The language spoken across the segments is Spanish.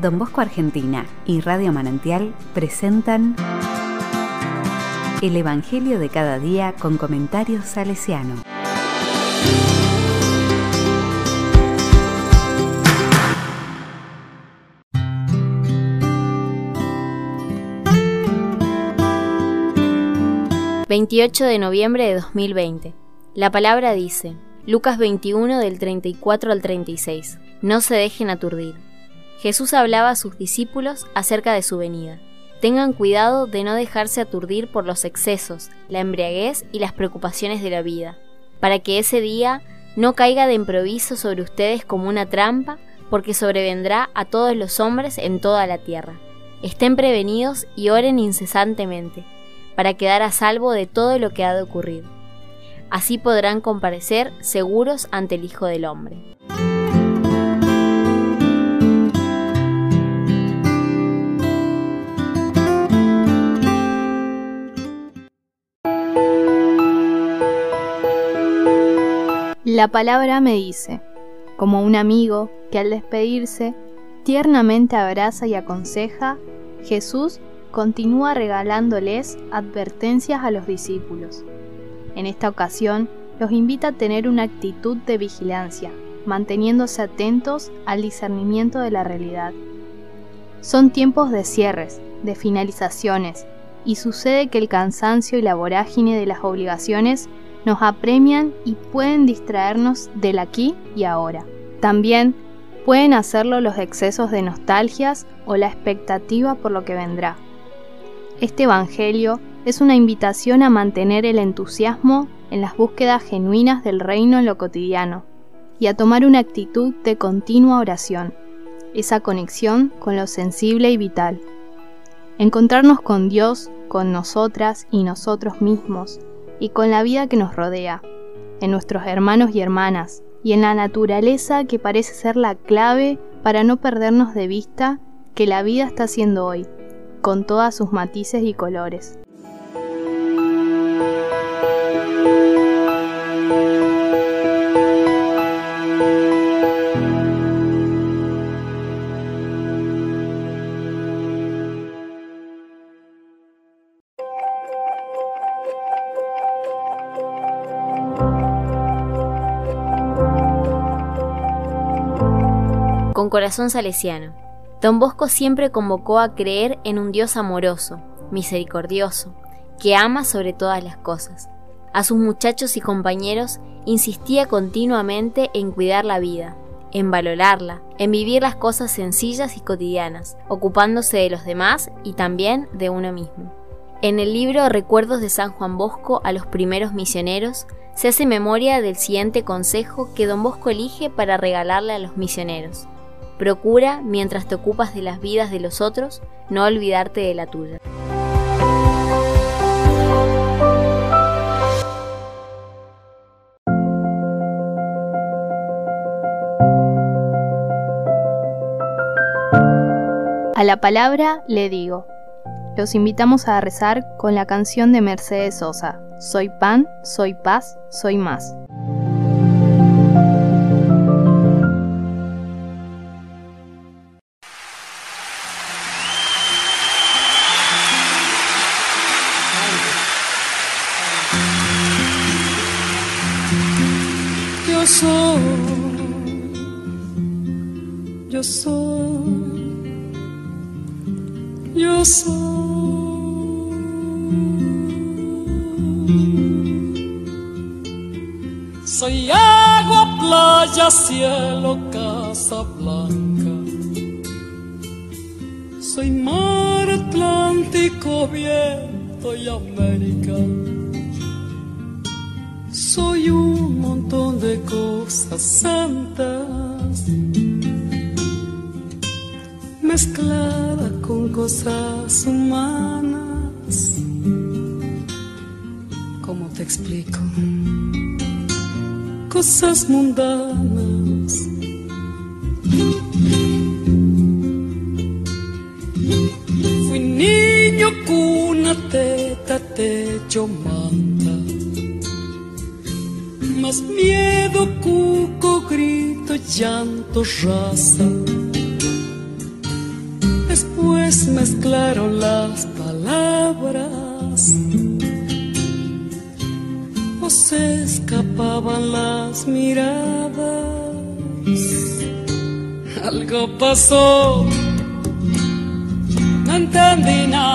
Don Bosco Argentina y Radio Manantial presentan El Evangelio de cada día con comentarios salesiano. ...28 de noviembre de 2020... La palabra dice... Lucas 21 del 34 al 36... No se dejen aturdir... Jesús hablaba a sus discípulos acerca de su venida. Tengan cuidado de no dejarse aturdir por los excesos, la embriaguez y las preocupaciones de la vida, para que ese día no caiga de improviso sobre ustedes como una trampa, porque sobrevendrá a todos los hombres en toda la tierra. Estén prevenidos y oren incesantemente, para quedar a salvo de todo lo que ha de ocurrir. Así podrán comparecer seguros ante el Hijo del Hombre. La palabra me dice, como un amigo que al despedirse tiernamente abraza y aconseja, Jesús continúa regalándoles advertencias a los discípulos. En esta ocasión, los invita a tener una actitud de vigilancia, manteniéndose atentos al discernimiento de la realidad. Son tiempos de cierres, de finalizaciones, y sucede que el cansancio y la vorágine de las obligaciones nos apremian y pueden distraernos del aquí y ahora. También pueden hacerlo los excesos de nostalgias o la expectativa por lo que vendrá. Este Evangelio es una invitación a mantener el entusiasmo en las búsquedas genuinas del reino en lo cotidiano y a tomar una actitud de continua oración, esa conexión con lo sensible y vital. Encontrarnos con Dios, con nosotras y nosotros mismos, y con la vida que nos rodea, en nuestros hermanos y hermanas, y en la naturaleza que parece ser la clave para no perdernos de vista que la vida está siendo hoy, con todas sus matices y colores. Con corazón salesiano. Don Bosco siempre convocó a creer en un Dios amoroso, misericordioso, que ama sobre todas las cosas. A sus muchachos y compañeros insistía continuamente en cuidar la vida, en valorarla, en vivir las cosas sencillas y cotidianas, ocupándose de los demás y también de uno mismo. En el libro Recuerdos de San Juan Bosco a los primeros misioneros se hace memoria del siguiente consejo que don Bosco elige para regalarle a los misioneros. Procura, mientras te ocupas de las vidas de los otros, no olvidarte de la tuya. A la palabra le digo. Los invitamos a rezar con la canción de Mercedes Sosa, Soy pan, soy paz, soy más. Soy, yo soy, yo soy. Soy agua, playa, cielo, casa blanca. Soy mar Atlántico, viento y América soy un montón de cosas santas mezclada con cosas humanas. ¿Cómo te explico? Cosas mundanas. Fui niño, cuna, teta, techo, manta más miedo, cuco, grito, llanto, raza. pues mezclaron las palabras o se escapaban las miradas. Algo pasó, no entendí nada.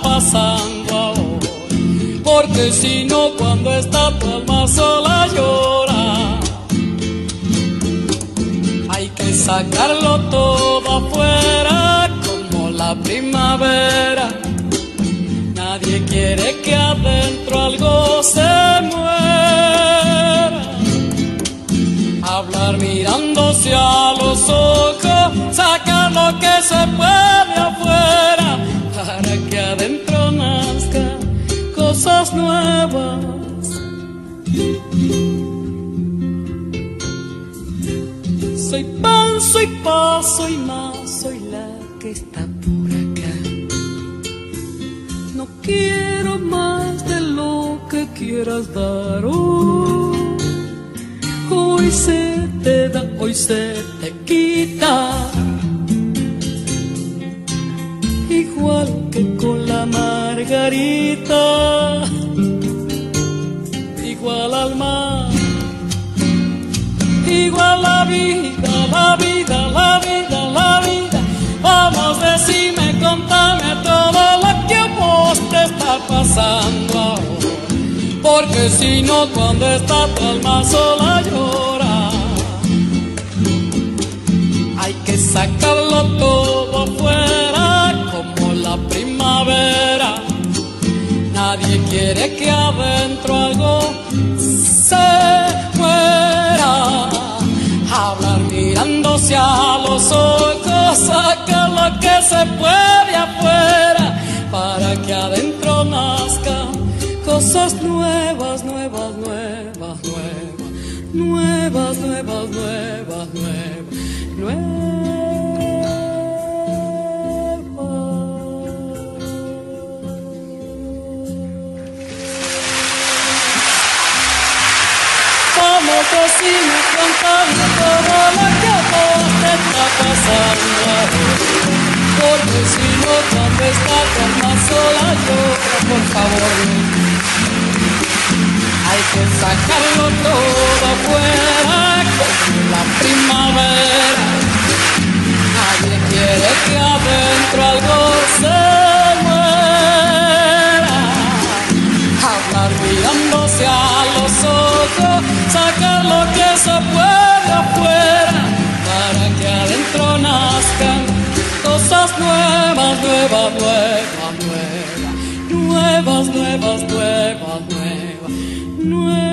Pasando ahora. Porque si no, cuando está tu alma sola llora. Hay que sacarlo todo afuera como la primavera. Nadie quiere que adentro algo se muera. Hablar mirándose a los ojos, sacar lo que se puede soy paso y más, soy la que está por acá. No quiero más de lo que quieras dar hoy. Hoy se te da, hoy se te quita. Igual que con la margarita, igual al mar, igual la vida, contame todo lo que a vos te está pasando ahora. Porque si no, cuando está tu alma sola llora. Hay que sacarlo todo afuera como la primavera. Nadie quiere que adentro algo se muera. Hablar mirándose a los ojos, se puede afuera para que adentro nazcan cosas nuevas, nuevas, nuevas, nuevas, nuevas, nuevas, nuevas, nuevas. Porque si no, cuando está tan más sola llora, por favor. Hay que sacarlo todo afuera como la primavera. Nadie quiere que adentro algo se cosas nuevas, nuevas, nuevas, nuevas, nuevas, nuevas, nuevas, nuevas, nuevas.